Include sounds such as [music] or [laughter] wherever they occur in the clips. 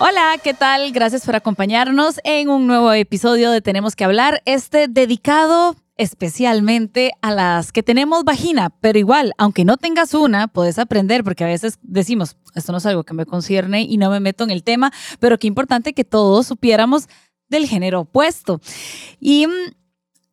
Hola, ¿qué tal? Gracias por acompañarnos en un nuevo episodio de Tenemos que hablar, este dedicado especialmente a las que tenemos vagina, pero igual, aunque no tengas una, puedes aprender, porque a veces decimos, esto no es algo que me concierne y no me meto en el tema, pero qué importante que todos supiéramos del género opuesto. Y mm,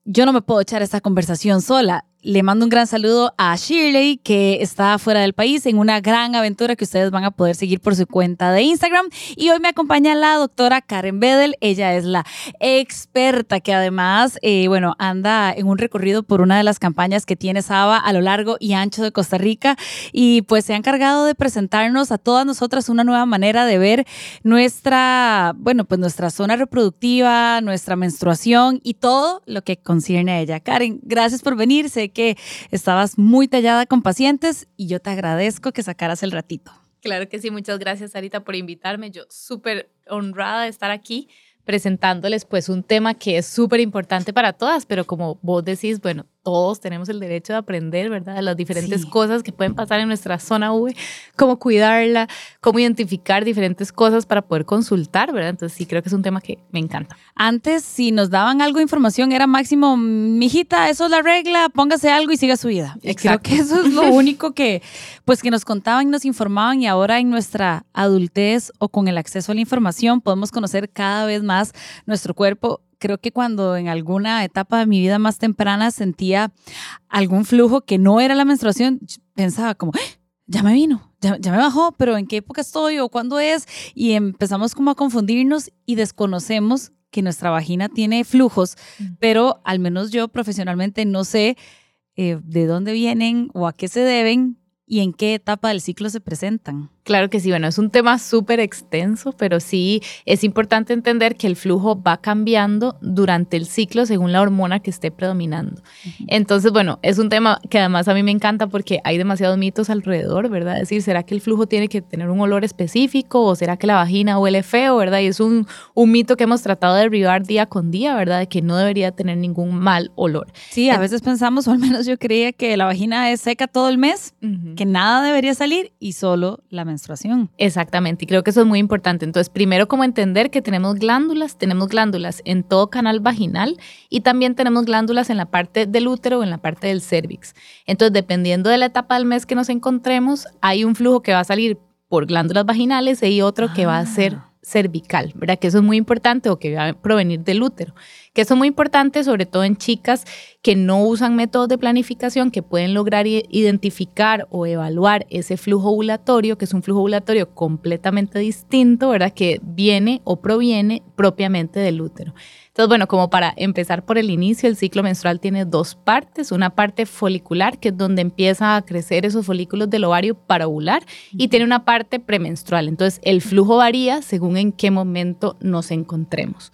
yo no me puedo echar esta conversación sola le mando un gran saludo a Shirley, que está fuera del país en una gran aventura que ustedes van a poder seguir por su cuenta de Instagram. Y hoy me acompaña la doctora Karen Bedel. Ella es la experta que además, eh, bueno, anda en un recorrido por una de las campañas que tiene Saba a lo largo y ancho de Costa Rica. Y pues se ha encargado de presentarnos a todas nosotras una nueva manera de ver nuestra, bueno, pues nuestra zona reproductiva, nuestra menstruación y todo lo que concierne a ella. Karen, gracias por venirse que estabas muy tallada con pacientes y yo te agradezco que sacaras el ratito. Claro que sí, muchas gracias Sarita por invitarme. Yo súper honrada de estar aquí presentándoles pues un tema que es súper importante para todas, pero como vos decís, bueno, todos tenemos el derecho de aprender, ¿verdad? De las diferentes cosas que pueden pasar en nuestra zona V, cómo cuidarla, cómo identificar diferentes cosas para poder consultar, ¿verdad? Entonces sí, creo que es un tema que me encanta. Antes, si nos daban algo de información, era máximo, mijita, eso es la regla, póngase algo y siga su vida. Creo que eso es lo [laughs] único que, pues, que nos contaban y nos informaban y ahora en nuestra adultez o con el acceso a la información podemos conocer cada vez más nuestro cuerpo creo que cuando en alguna etapa de mi vida más temprana sentía algún flujo que no era la menstruación, pensaba como, ¡Ah! ya me vino, ya, me bajó, pero ¿en qué época estoy o cuándo es? Y empezamos como a confundirnos y desconocemos que nuestra vagina tiene flujos, pero al menos yo profesionalmente no sé eh, de dónde vienen o a qué se deben y en qué etapa del ciclo se presentan. Claro que sí, bueno, es un tema súper extenso, pero sí es importante entender que el flujo va cambiando durante el ciclo según la hormona que esté predominando. Entonces, bueno, es un tema que además a mí me encanta porque hay demasiados mitos alrededor, ¿verdad? Es decir, ¿será que el flujo tiene que tener un olor específico o será que la vagina huele feo, ¿verdad? Y es un, un mito que hemos tratado de derribar día con día, ¿verdad? De que no debería tener ningún mal olor. Sí, a veces pensamos, o al menos yo creía que la vagina es seca todo el mes, que nada debería salir y solo la menstruación. Exactamente, y creo que eso es muy importante. Entonces, primero como entender que tenemos glándulas, tenemos glándulas en todo canal vaginal y también tenemos glándulas en la parte del útero o en la parte del cervix. Entonces, dependiendo de la etapa del mes que nos encontremos, hay un flujo que va a salir por glándulas vaginales y otro que va a ser Ah. Cervical, ¿verdad? Que eso es muy importante o que va a provenir del útero. Que eso es muy importante, sobre todo en chicas que no usan métodos de planificación, que pueden lograr identificar o evaluar ese flujo ovulatorio, que es un flujo ovulatorio completamente distinto, ¿verdad? Que viene o proviene propiamente del útero. Entonces, bueno, como para empezar por el inicio, el ciclo menstrual tiene dos partes. Una parte folicular, que es donde empieza a crecer esos folículos del ovario para ovular, y tiene una parte premenstrual. Entonces, el flujo varía según en qué momento nos encontremos.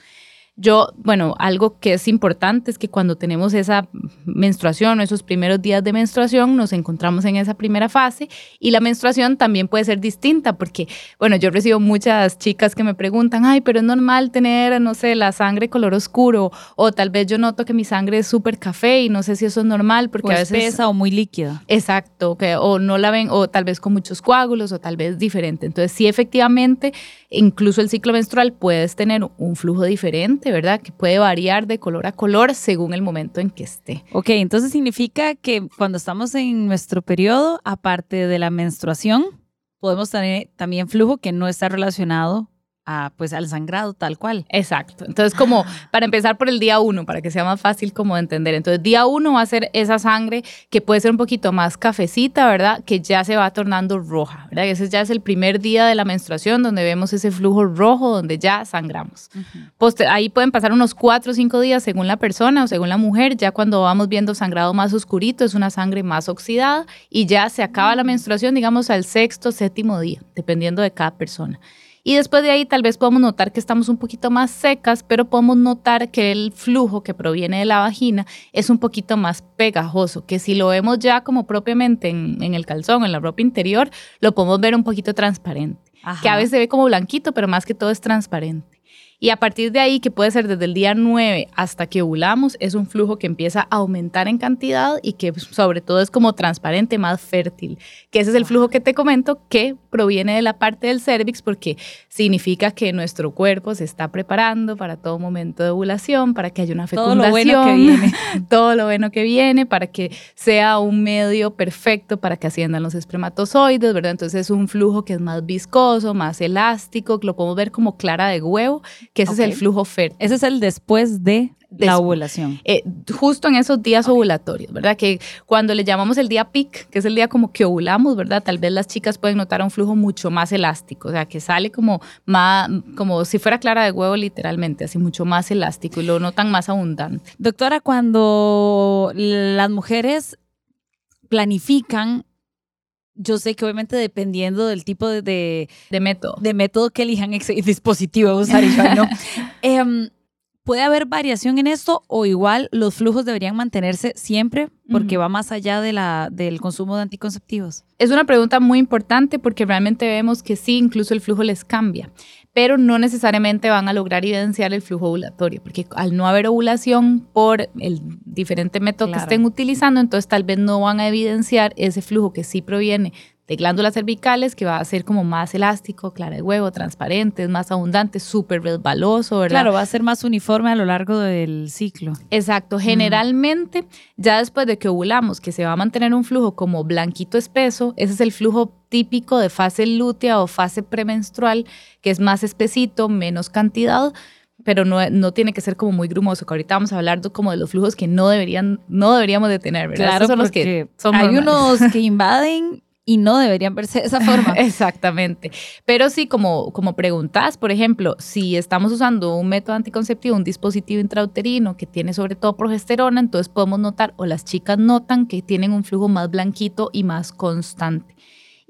Yo, bueno, algo que es importante es que cuando tenemos esa menstruación o esos primeros días de menstruación, nos encontramos en esa primera fase y la menstruación también puede ser distinta porque, bueno, yo recibo muchas chicas que me preguntan, ay, pero es normal tener, no sé, la sangre color oscuro o tal vez yo noto que mi sangre es súper café y no sé si eso es normal porque o a veces... espesa o muy líquida. Exacto, que o no la ven, o tal vez con muchos coágulos, o tal vez diferente. Entonces, sí, efectivamente, incluso el ciclo menstrual puedes tener un flujo diferente, ¿verdad? Que puede variar de color a color según el momento en que esté. Ok, entonces significa que cuando estamos en nuestro periodo, aparte de la menstruación, podemos tener también flujo que no está relacionado a, pues, al sangrado tal cual. Exacto. Entonces, como para empezar por el día uno, para que sea más fácil como de entender. Entonces, día uno va a ser esa sangre que puede ser un poquito más cafecita, ¿verdad? Que ya se va tornando roja, ¿verdad? Ese ya es el primer día de la menstruación donde vemos ese flujo rojo, donde ya sangramos. Ahí pueden pasar unos cuatro o cinco días según la persona o según la mujer. Ya cuando vamos viendo sangrado más oscurito, es una sangre más oxidada y ya se acaba la menstruación, digamos, al sexto, séptimo día, dependiendo de cada persona. Y después de ahí tal vez podemos notar que estamos un poquito más secas, pero podemos notar que el flujo que proviene de la vagina es un poquito más pegajoso, que si lo vemos ya como propiamente en, en el calzón, en la ropa interior, lo podemos ver un poquito transparente, Ajá. que a veces se ve como blanquito, pero más que todo es transparente. Y a partir de ahí, que puede ser desde el día 9 hasta que ovulamos, es un flujo que empieza a aumentar en cantidad y que pues, sobre todo es como transparente, más fértil. Que ese es el flujo que te comento que proviene de la parte del cervix porque significa que nuestro cuerpo se está preparando para todo momento de ovulación, para que haya una Todo lo fecundación. bueno que viene. [laughs] todo lo bueno que viene, para que sea un medio perfecto para que asciendan los espermatozoides, ¿verdad? Entonces es un flujo que es más viscoso, más elástico, que lo podemos ver como clara de huevo, que ese es el flujo fértil. Ese es el después de la ovulación. Eh, justo en esos días ovulatorios, ¿verdad? Que cuando le llamamos el día peak, que es el día como que ovulamos, ¿verdad? Tal vez las chicas pueden notar un flujo mucho más elástico, o sea, que sale como más, como si fuera clara de huevo literalmente, así mucho más elástico y lo notan más abundante. Doctora, cuando las mujeres planifican, yo sé que obviamente dependiendo del tipo de, de, De método. de método que elijan, ex- dispositivo a usar, y yo, ¿no? [laughs] Em, ¿Puede haber variación en esto o igual los flujos deberían mantenerse siempre porque va más allá de la, del consumo de anticonceptivos? Es una pregunta muy importante porque realmente vemos que sí, incluso el flujo les cambia, pero no necesariamente van a lograr evidenciar el flujo ovulatorio, porque al no haber ovulación por el diferente método Claro. que estén utilizando, entonces tal vez no van a evidenciar ese flujo que sí proviene de glándulas cervicales, que va a ser como más elástico, clara de huevo, transparente, es más abundante, súper resbaloso, ¿verdad? Claro, va a ser más uniforme a lo largo del ciclo. Exacto, generalmente ya después de que ovulamos, que se va a mantener un flujo como blanquito espeso, ese es el flujo típico de fase lútea o fase premenstrual, que es más espesito, menos cantidad, pero no, no tiene que ser como muy grumoso, que ahorita vamos a hablar de, como de los flujos que no, deberían, no deberíamos de tener, ¿verdad? Claro, Esos son los que son hay normales. unos que [laughs] invaden y no deberían verse de esa forma. [laughs] Exactamente. Pero sí, como, como preguntas, por ejemplo, si estamos usando un método anticonceptivo, un dispositivo intrauterino que tiene sobre todo progesterona, entonces podemos notar, o las chicas notan que tienen un flujo más blanquito y más constante.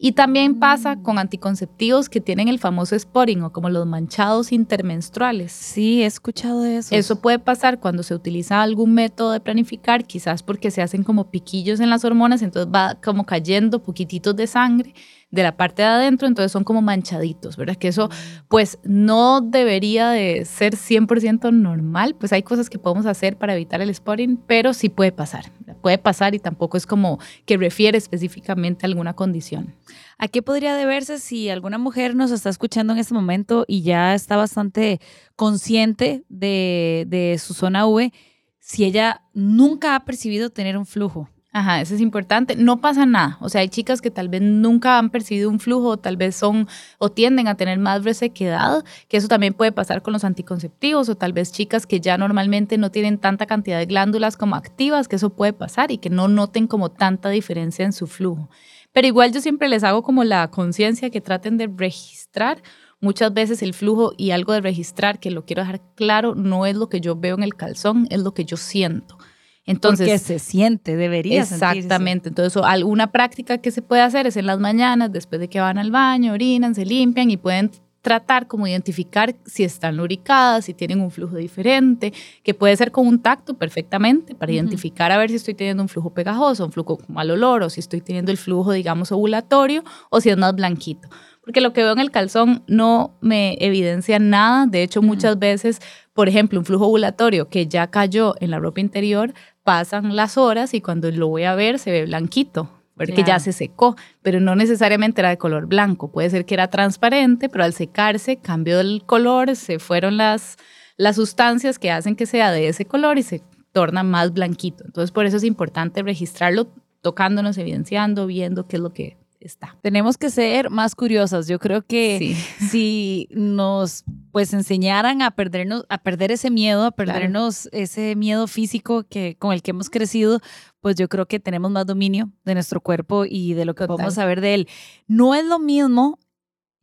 Y también pasa con anticonceptivos que tienen el famoso spotting o como los manchados intermenstruales. Sí, he escuchado de eso. Eso puede pasar cuando se utiliza algún método de planificar, quizás porque se hacen como piquillos en las hormonas, entonces va como cayendo poquititos de sangre de la parte de adentro, entonces son como manchaditos, ¿verdad? Que eso pues no debería de ser 100% normal, pues hay cosas que podemos hacer para evitar el spotting, pero sí puede pasar, puede pasar y tampoco es como que refiere específicamente a alguna condición. ¿A qué podría deberse si alguna mujer nos está escuchando en este momento y ya está bastante consciente de, de su zona V, si ella nunca ha percibido tener un flujo? Ajá, eso es importante. No pasa nada. O sea, hay chicas que tal vez nunca han percibido un flujo, o tal vez son o tienden a tener más resequedad, que eso también puede pasar con los anticonceptivos, o tal vez chicas que ya normalmente no tienen tanta cantidad de glándulas como activas, que eso puede pasar y que no noten como tanta diferencia en su flujo. Pero igual yo siempre les hago como la conciencia que traten de registrar muchas veces el flujo y algo de registrar, que lo quiero dejar claro, no es lo que yo veo en el calzón, es lo que yo siento. Entonces, Porque se siente, debería sentirse. Exactamente. Entonces, o alguna práctica que se puede hacer es en las mañanas, después de que van al baño, orinan, se limpian y pueden tratar como identificar si están lubricadas, si tienen un flujo diferente, que puede ser con un tacto perfectamente para identificar a ver si estoy teniendo un flujo pegajoso, un flujo con mal olor o si estoy teniendo el flujo, digamos, ovulatorio o si es más blanquito. Porque lo que veo en el calzón no me evidencia nada. De hecho, muchas veces, por ejemplo, un flujo ovulatorio que ya cayó en la ropa interior, pasan las horas y cuando lo voy a ver se ve blanquito porque ya se secó, pero no necesariamente era de color blanco, puede ser que era transparente, pero al secarse cambió el color, se fueron las, las sustancias que hacen que sea de ese color y se torna más blanquito. Entonces por eso es importante registrarlo tocándonos, evidenciando, viendo qué es lo que está. Tenemos que ser más curiosas. Yo creo que [laughs] si nos pues enseñaran a perdernos, a perder ese miedo, a perdernos ese miedo físico que, con el que hemos crecido, pues yo creo que tenemos más dominio de nuestro cuerpo y de lo que podemos saber de él. No es lo mismo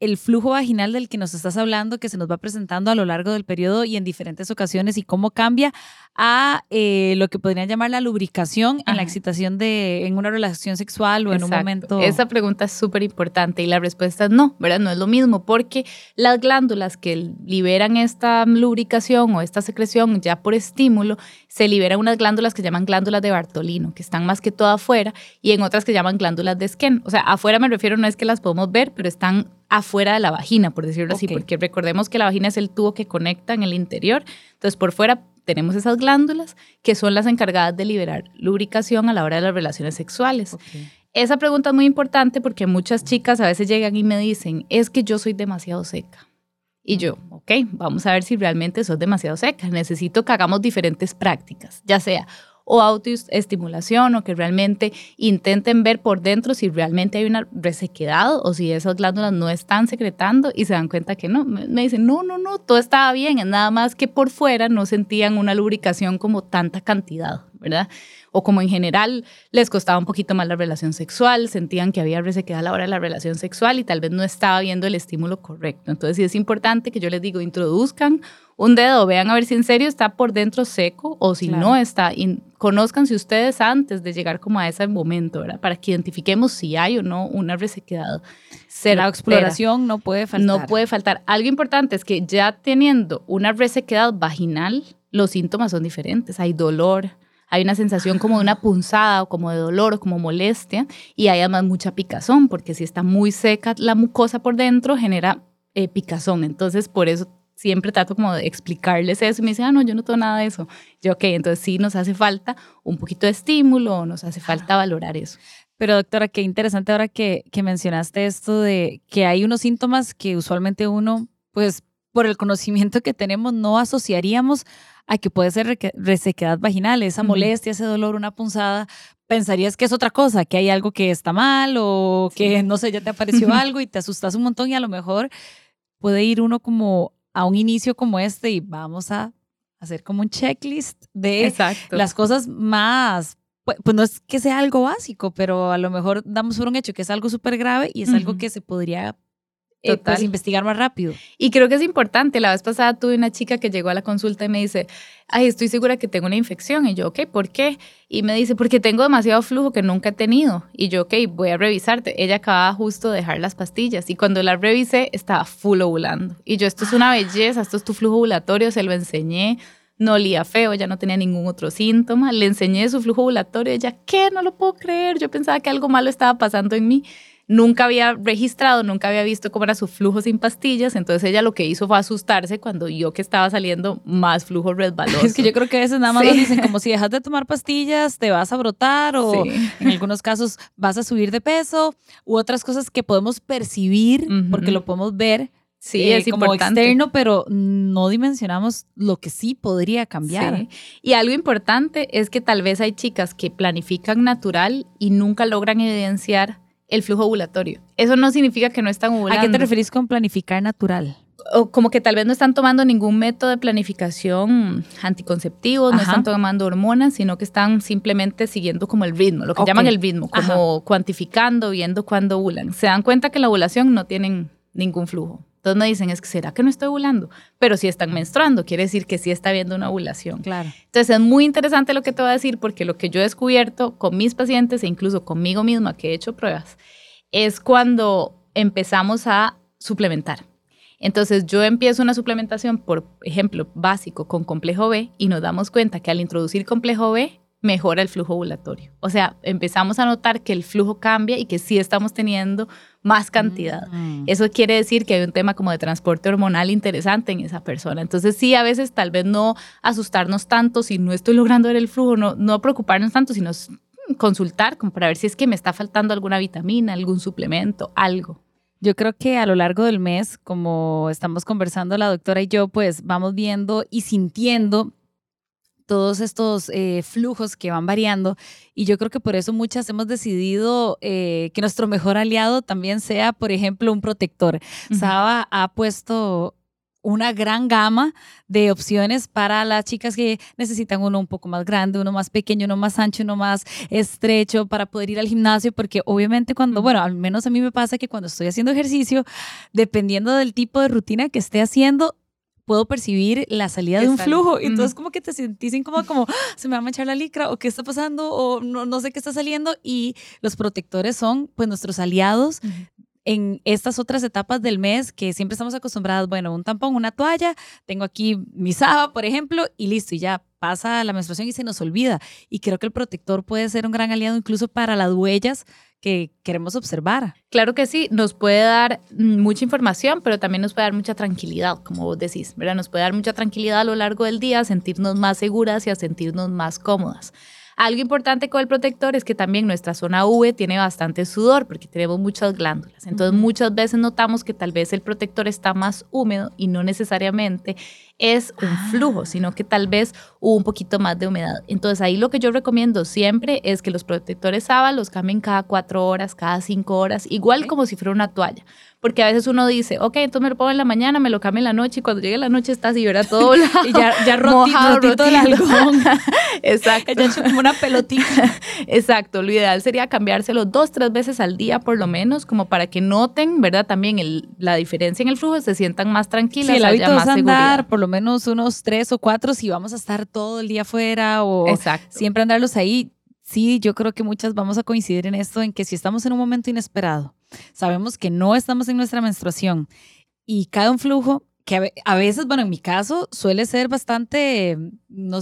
el flujo vaginal del que nos estás hablando, que se nos va presentando a lo largo del periodo y en diferentes ocasiones, y cómo cambia a eh, lo que podrían llamar la lubricación en la excitación de en una relación sexual o en un momento. Esa pregunta es súper importante y la respuesta es no, ¿verdad? No es lo mismo, porque las glándulas que liberan esta lubricación o esta secreción ya por estímulo, se liberan unas glándulas que llaman glándulas de Bartolino, que están más que todo afuera, y en otras que llaman glándulas de Skene. O sea, afuera me refiero, no es que las podemos ver, pero están afuera de la vagina, por decirlo así, porque recordemos que la vagina es el tubo que conecta en el interior. Entonces, por fuera tenemos esas glándulas que son las encargadas de liberar lubricación a la hora de las relaciones sexuales. Esa pregunta es muy importante porque muchas chicas a veces llegan y me dicen, es que yo soy demasiado seca. Y yo, ok, vamos a ver si realmente sos demasiado seca. Necesito que hagamos diferentes prácticas, ya sea o autoestimulación o que realmente intenten ver por dentro si realmente hay una resequedad o si esas glándulas no están secretando y se dan cuenta que no. Me dicen, no, no, no, todo estaba bien, es nada más que por fuera no sentían una lubricación como tanta cantidad, ¿verdad? o como en general les costaba un poquito más la relación sexual, sentían que había resequedad a la hora de la relación sexual y tal vez no estaba viendo el estímulo correcto. Entonces sí es importante que yo les digo, introduzcan un dedo, vean a ver si en serio está por dentro seco o si no está. Y conózcanse ustedes antes de llegar como a ese momento, ¿verdad? Para que identifiquemos si hay o no una resequedad. La exploración no puede faltar. No puede faltar. Algo importante es que ya teniendo una resequedad vaginal, los síntomas son diferentes. Hay dolor, hay una sensación como de una punzada o como de dolor o como molestia y hay además mucha picazón, porque si está muy seca la mucosa por dentro genera eh, picazón. Entonces, por eso siempre trato como de explicarles eso y me dicen, ah, no, yo no tengo nada de eso. Yo, ok, entonces sí nos hace falta un poquito de estímulo, nos hace falta valorar eso. Pero doctora, qué interesante ahora que, que mencionaste esto de que hay unos síntomas que usualmente uno, pues por el conocimiento que tenemos, no asociaríamos a que puede ser resequedad vaginal, esa molestia, ese dolor, una punzada, pensarías que es otra cosa, que hay algo que está mal o que, no sé, ya te [laughs] apareció algo y te asustas un montón y a lo mejor puede ir uno como a un inicio como este y vamos a hacer como un checklist de las cosas más, pues, pues, no es que sea algo básico, pero a lo mejor damos por un hecho que es algo súper grave y es algo que se podría eh, pues, investigar más rápido. Y creo que es importante. La vez pasada tuve una chica que llegó a la consulta y me dice, ay, estoy segura que tengo una infección. Y yo, ok, ¿por qué? Y me dice, porque tengo demasiado flujo que nunca he tenido. Y yo, ok, voy a revisarte. Ella acababa justo de dejar las pastillas y cuando la revisé estaba full ovulando. Y yo, esto es una belleza, esto es tu flujo ovulatorio, se lo enseñé. No olía feo, ya no tenía ningún otro síntoma. Le enseñé su flujo ovulatorio. Ella, ¿qué? No lo puedo creer. Yo pensaba que algo malo estaba pasando en mí nunca había registrado, nunca había visto cómo era su flujo sin pastillas, entonces ella lo que hizo fue asustarse cuando yo que estaba saliendo más flujo resbaloso. Es que yo creo que a veces nada más nos dicen como si dejas de tomar pastillas te vas a brotar o en algunos casos vas a subir de peso u otras cosas que podemos percibir porque lo podemos ver. Sí, es eh, como externo, pero no dimensionamos lo que sí podría cambiar. Y algo importante es que tal vez hay chicas que planifican natural y nunca logran evidenciar el flujo ovulatorio. Eso no significa que no están ovulando. ¿A qué te referís con planificar natural? O como que tal vez no están tomando ningún método de planificación anticonceptivo, no están tomando hormonas, sino que están simplemente siguiendo como el ritmo, lo que llaman el ritmo, como cuantificando, viendo cuándo ovulan. Se dan cuenta que la ovulación no tienen ningún flujo. Entonces me dicen, es que será que no estoy ovulando, pero si están menstruando, quiere decir que sí está habiendo una ovulación. Claro. Entonces es muy interesante lo que te voy a decir porque lo que yo he descubierto con mis pacientes e incluso conmigo misma que he hecho pruebas es cuando empezamos a suplementar. Entonces yo empiezo una suplementación, por ejemplo, básico con complejo B y nos damos cuenta que al introducir complejo B mejora el flujo ovulatorio. O sea, empezamos a notar que el flujo cambia y que sí estamos teniendo más cantidad. Mm. Eso quiere decir que hay un tema como de transporte hormonal interesante en esa persona. Entonces sí, a veces tal vez no asustarnos tanto si no estoy logrando ver el flujo, no, no preocuparnos tanto, sino consultar como para ver si es que me está faltando alguna vitamina, algún suplemento, algo. Yo creo que a lo largo del mes, como estamos conversando la doctora y yo, pues vamos viendo y sintiendo todos estos eh, flujos que van variando y yo creo que por eso muchas hemos decidido eh, que nuestro mejor aliado también sea, por ejemplo, un protector. Ujú. Saba ha puesto una gran gama de opciones para las chicas que necesitan uno un poco más grande, uno más pequeño, uno más ancho, uno más estrecho para poder ir al gimnasio, porque obviamente cuando, bueno, al menos a mí me pasa que cuando estoy haciendo ejercicio, dependiendo del tipo de rutina que esté haciendo, puedo percibir la salida de un flujo. Y entonces como que te sentís incómoda, como "Ah, se me va a manchar la licra o qué está pasando o no, no sé qué está saliendo. Y los protectores son pues nuestros aliados en estas otras etapas del mes que siempre estamos acostumbradas, bueno, un tampón, una toalla, tengo aquí mi sábado, por ejemplo, y listo, y ya pasa la menstruación y se nos olvida. Y creo que el protector puede ser un gran aliado incluso para las huellas que queremos observar. Claro que sí, nos puede dar mucha información, pero también nos puede dar mucha tranquilidad, como vos decís, ¿verdad? Nos puede dar mucha tranquilidad a lo largo del día, a sentirnos más seguras y a sentirnos más cómodas. Algo importante con el protector es que también nuestra zona V tiene bastante sudor porque tenemos muchas glándulas. Entonces muchas veces notamos que tal vez el protector está más húmedo y no necesariamente es un flujo, sino que tal vez hubo un poquito más de humedad. Entonces ahí lo que yo recomiendo siempre es que los protectores Saba los cambien cada cuatro horas, cada cinco horas, igual como si fuera una toalla. Porque a veces uno dice, ok, entonces me lo pongo en la mañana, me lo cambio en la noche y cuando llegue la noche está así, ¿verdad? Todo [laughs] Y ya, ya [laughs] roti- mojado, rotito el algodón. [laughs] Exacto. Ya hecho como una pelotita. Exacto, lo ideal sería cambiárselo dos, tres veces al día por lo menos, como para que noten, ¿verdad? También el- la diferencia en el flujo, se sientan más tranquilas, Sí, el haya más es seguridad. andar por lo menos unos tres o cuatro si vamos a estar todo el día afuera o Exacto. siempre andarlos ahí. Sí, yo creo que muchas vamos a coincidir en esto, en que si estamos en un momento inesperado, sabemos que no estamos en nuestra menstruación y cae un flujo que a ve- a veces, bueno, en mi caso suele ser bastante, no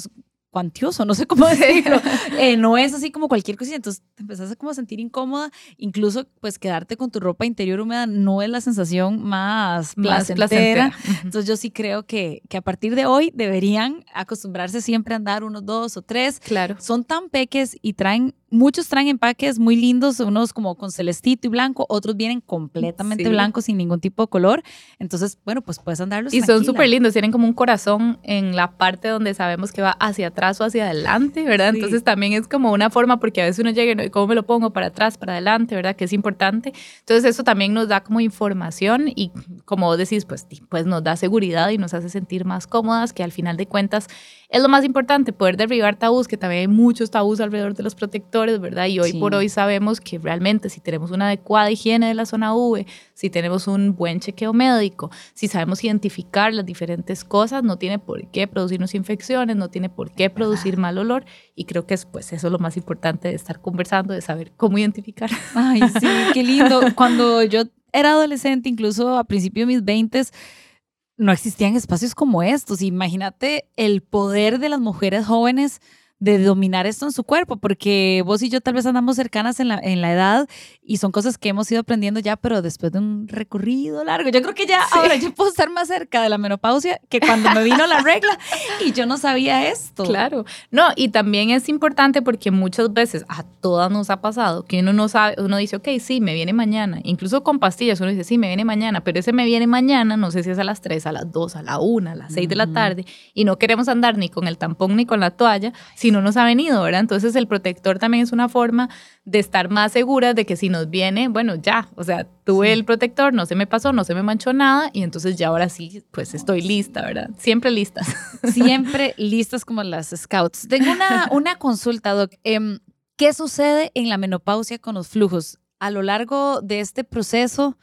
cuantioso, no sé cómo decirlo. [laughs] Eh, no es así como cualquier cosita, entonces te empezás a como sentir incómoda, incluso pues quedarte con tu ropa interior húmeda no es la sensación más Más placentera. placentera. Ujú. Entonces yo sí creo que, que a partir de hoy deberían acostumbrarse siempre a andar unos dos o tres. Claro. Son tan peques y traen, muchos traen empaques muy lindos, unos como con celestito y blanco, otros vienen completamente Sí. blancos sin ningún tipo de color. Entonces, bueno, pues puedes andarlos Y son tranquila. súper lindos, tienen como un corazón en la parte donde sabemos que va hacia atrás o hacia adelante, ¿verdad? Sí. Entonces también es como una forma, porque a veces uno llega y no, ¿cómo me lo pongo? Para atrás, para adelante, ¿verdad? Que es importante. Entonces eso también nos da como información y como vos decís, pues, pues nos da seguridad y nos hace sentir más cómodas, que al final de cuentas es lo más importante, poder derribar tabús, que también hay muchos tabús alrededor de los protectores, ¿verdad? Y hoy Sí. por hoy sabemos que realmente si tenemos una adecuada higiene de la zona V, si tenemos un buen chequeo médico, si sabemos identificar las diferentes cosas, no tiene por qué producirnos infecciones, no tiene por qué producir mal olor. Y creo que es, pues, eso es lo más importante de estar conversando, de saber cómo identificar. Ay, sí, qué lindo. [laughs] Cuando yo era adolescente, incluso a principios de mis 20 no existían espacios como estos. Imagínate el poder de las mujeres jóvenes de dominar esto en su cuerpo, porque vos y yo tal vez andamos cercanas en la, en la edad y son cosas que hemos ido aprendiendo ya, pero después de un recorrido largo. Yo creo que ya ahora yo puedo estar más cerca de la menopausia que cuando me vino la regla [laughs] y yo no sabía esto. Claro. No, y también es importante porque muchas veces a todas nos ha pasado que uno no sabe, uno dice, ok, sí, me viene mañana. Incluso con pastillas uno dice, sí, me viene mañana, pero ese me viene mañana, no sé si es a las 3, a las 2, a la 1, a las 6 de la tarde, y no queremos andar ni con el tampón ni con la toalla si no nos ha venido, ¿verdad? Entonces el protector también es una forma de estar más seguras de que si nos viene, bueno, ya, o sea, tuve el protector, no se me pasó, no se me manchó nada, y entonces ya ahora sí, pues estoy lista, ¿verdad? Siempre listas. [laughs] siempre listas como las scouts. Tengo una, una consulta, Doc. Em, ¿Qué sucede en la menopausia con los flujos? A lo largo de este proceso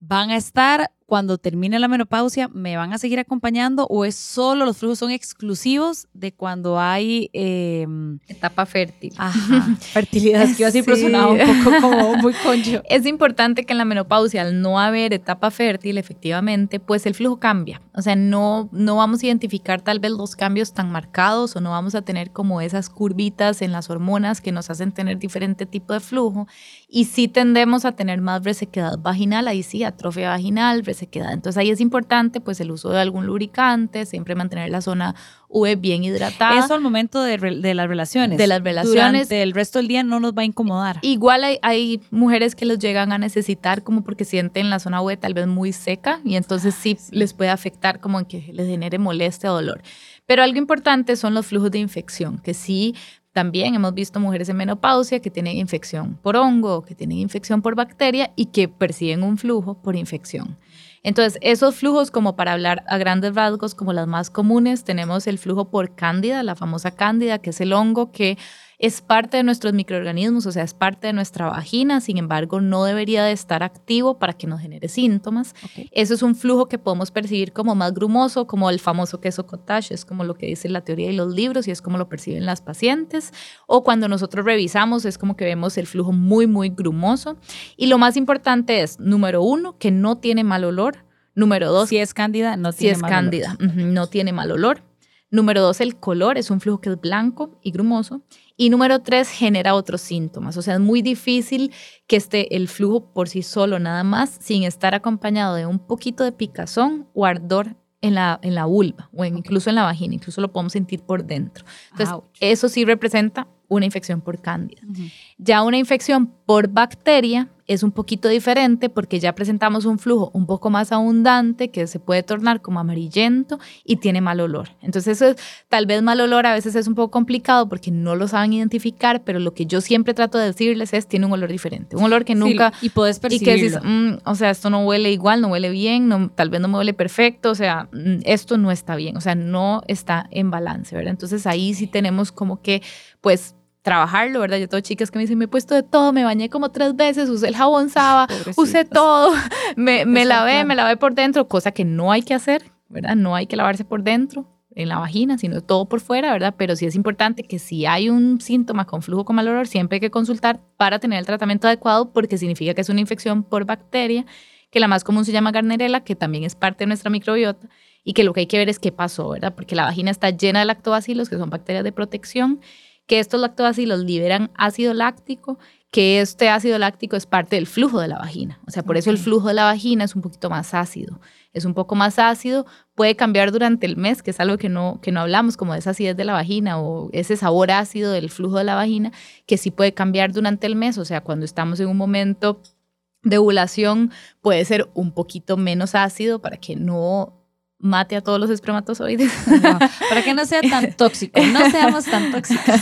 van a estar cuando termine la menopausia me van a seguir acompañando o es solo los flujos son exclusivos de cuando hay eh, Etapa fértil. ajá, [laughs] fertilidad? Es que iba a decir, pero Sí. sonaba un poco como [laughs] muy concho. Es importante que en la menopausia, al no haber etapa fértil, efectivamente, pues el flujo cambia. O sea, no, no vamos a identificar tal vez los cambios tan marcados o no vamos a tener como esas curvitas en las hormonas que nos hacen tener diferente tipo de flujo. Y sí tendemos a tener más resequedad vaginal, ahí sí, atrofia vaginal, resequedad. Entonces ahí es importante pues el uso de algún lubricante, siempre mantener la zona V bien hidratada. Eso al momento de, las relaciones. De las relaciones. Durante el resto del día no nos va a incomodar. Igual hay, hay mujeres que los llegan a necesitar como porque sienten la zona web tal vez muy seca y entonces sí, les puede afectar como en que les genere molestia o dolor. Pero algo importante son los flujos de infección, que sí también hemos visto mujeres en menopausia que tienen infección por hongo, que tienen infección por bacteria y que perciben un flujo por infección. Entonces, esos flujos, como para hablar a grandes rasgos, como las más comunes, tenemos el flujo por cándida, la famosa cándida, que es el hongo que es parte de nuestros microorganismos, o sea, es parte de nuestra vagina, sin embargo, no debería de estar activo para que nos genere síntomas. Eso es un flujo que podemos percibir como más grumoso, como el famoso queso cottage, es como lo que dice la teoría y los libros y es como lo perciben las pacientes. O cuando nosotros revisamos, es como que vemos el flujo muy, muy grumoso. Y lo más importante es, número uno, que no tiene mal olor. Número dos, si es cándida, no si tiene es mal olor. cándida, no tiene mal olor. Número dos, el color es un flujo que es blanco y grumoso. Y número tres, genera otros síntomas. O sea, es muy difícil que esté el flujo por sí solo nada más sin estar acompañado de un poquito de picazón o ardor en la, en la vulva o en- incluso en la vagina. Incluso lo podemos sentir por dentro. Entonces, Ouch. eso sí representa una infección por cándida. Ya una infección por bacteria es un poquito diferente porque ya presentamos un flujo un poco más abundante que se puede tornar como amarillento y tiene mal olor. Entonces eso es, tal vez mal olor a veces es un poco complicado porque no lo saben identificar, pero lo que yo siempre trato de decirles es tiene un olor diferente, un olor que Sí, nunca... y puedes y que percibirlo. dices, "Mm, o sea, esto no huele igual, no huele bien, no, tal vez no me huele perfecto, o sea, mm, esto no está bien, o sea, no está en balance, ¿verdad? Entonces ahí sí tenemos como que, pues, trabajarlo, ¿verdad? Yo tengo chicas que me dicen, me he puesto de todo, me bañé como tres veces, usé el jabón Saba, Pobrecitas. usé todo, [laughs] me, me lavé, me lavé por dentro, cosa que no hay que hacer, ¿verdad? No hay que lavarse por dentro en la vagina, sino todo por fuera, ¿verdad? Pero sí es importante que si hay un síntoma con flujo con mal olor, siempre hay que consultar para tener el tratamiento adecuado porque significa que es una infección por bacteria, que la más común se llama Gardnerella, que también es parte de nuestra microbiota y que lo que hay que ver es qué pasó, ¿verdad? Porque la vagina está llena de lactobacilos, que son bacterias de protección, que estos lactobacilos liberan ácido láctico, que este ácido láctico es parte del flujo de la vagina. O sea, por eso el flujo de la vagina es un poquito más ácido. Es un poco más ácido, puede cambiar durante el mes, que es algo que no, que no hablamos, como de esa acidez de la vagina o ese sabor ácido del flujo de la vagina, que sí puede cambiar durante el mes. O sea, cuando estamos en un momento de ovulación, puede ser un poquito menos ácido para que no mate a todos los espermatozoides. No, para que no sea tan [laughs] tóxico, no seamos tan tóxicos.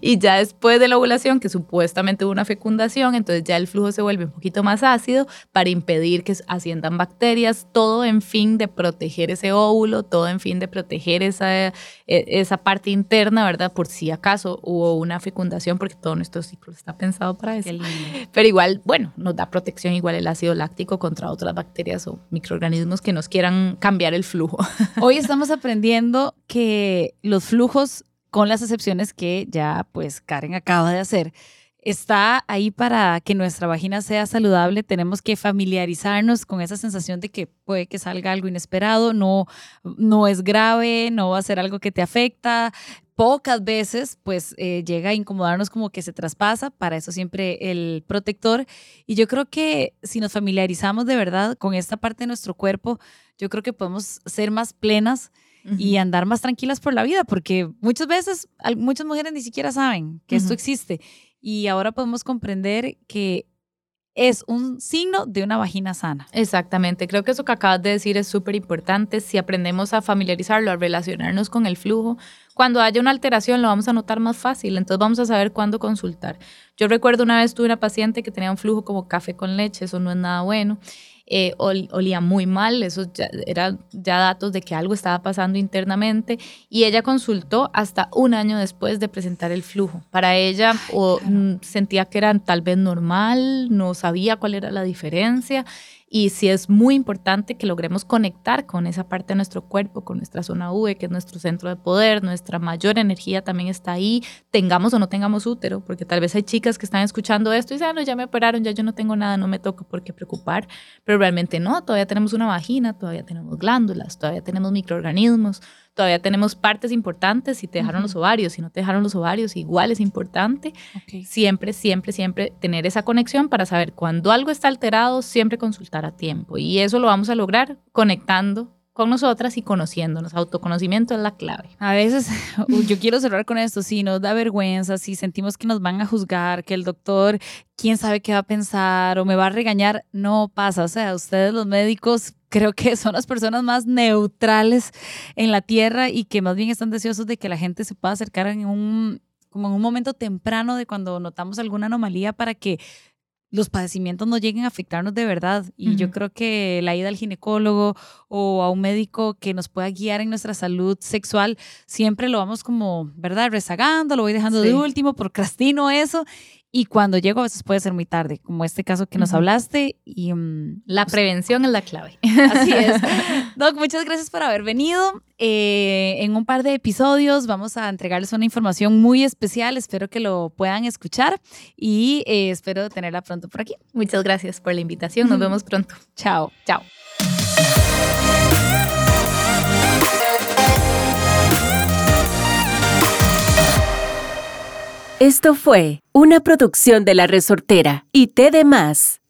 y ya después de la ovulación, que supuestamente hubo una fecundación, entonces ya el flujo se vuelve un poquito más ácido para impedir que asciendan bacterias, todo en fin de proteger ese óvulo, todo en fin de proteger esa, eh, esa parte interna, ¿verdad? Por si acaso hubo una fecundación, porque todo nuestro ciclo está pensado para eso. Pero igual, bueno, nos da protección igual el ácido láctico contra otras bacterias o microorganismos que nos quieran cambiar el flujo. [laughs] Hoy estamos aprendiendo que los flujos, con las excepciones que ya pues Karen acaba de hacer, está ahí para que nuestra vagina sea saludable. Tenemos que familiarizarnos con esa sensación de que puede que salga algo inesperado, no, no es grave, no va a ser algo que te afecta. Pocas veces pues eh, llega a incomodarnos como que se traspasa, para eso siempre el protector. Y yo creo que si nos familiarizamos de verdad con esta parte de nuestro cuerpo, yo creo que podemos ser más plenas y andar más tranquilas por la vida, porque muchas veces muchas mujeres ni siquiera saben que esto existe. Y ahora podemos comprender que es un signo de una vagina sana. Exactamente, creo que eso que acabas de decir es súper importante. Si aprendemos a familiarizarlo, a relacionarnos con el flujo, cuando haya una alteración lo vamos a notar más fácil, entonces vamos a saber cuándo consultar. Yo recuerdo una vez tuve una paciente que tenía un flujo como café con leche, eso no es nada bueno. Eh, ol- olía muy mal, eso ya, era ya datos de que algo estaba pasando internamente y ella consultó hasta un año después de presentar el flujo. Para ella o, mm, sentía que era tal vez normal, no sabía cuál era la diferencia. Y sí es muy importante que logremos conectar con esa parte de nuestro cuerpo, con nuestra zona V, que es nuestro centro de poder, nuestra mayor energía también está ahí, tengamos o no tengamos útero, porque tal vez hay chicas que están escuchando esto y dicen, ah, no, ya me operaron, ya yo no tengo nada, no me toca por qué preocupar, pero realmente no, todavía tenemos una vagina, todavía tenemos glándulas, todavía tenemos microorganismos, todavía tenemos partes importantes, si te dejaron los ovarios, si no te dejaron los ovarios, igual es importante. Siempre, siempre, siempre tener esa conexión para saber cuando algo está alterado, siempre consultar a tiempo. Y eso lo vamos a lograr conectando con nosotras y conociéndonos. Autoconocimiento es la clave. A veces, [laughs] yo quiero cerrar con esto, si nos da vergüenza, si sentimos que nos van a juzgar, que el doctor, quién sabe qué va a pensar o me va a regañar, no pasa. O sea, ustedes los médicos creo que son las personas más neutrales en la tierra y que más bien están deseosos de que la gente se pueda acercar en un, como en un momento temprano de cuando notamos alguna anomalía para que los padecimientos no lleguen a afectarnos de verdad. Y yo creo que la ida al ginecólogo o a un médico que nos pueda guiar en nuestra salud sexual, siempre lo vamos como, ¿verdad? Rezagando, lo voy dejando de último, procrastino eso. Y cuando llego a veces puede ser muy tarde, como este caso que nos hablaste. Y, mm, la pues prevención es la clave. Así es. [laughs] Doc, muchas gracias por haber venido. Eh, en un par de episodios vamos a entregarles una información muy especial. Espero que lo puedan escuchar y eh, espero tenerla pronto por aquí. Muchas gracias por la invitación. Nos vemos pronto. Chao. Chao. Esto fue una producción de La Resortera y T de Más.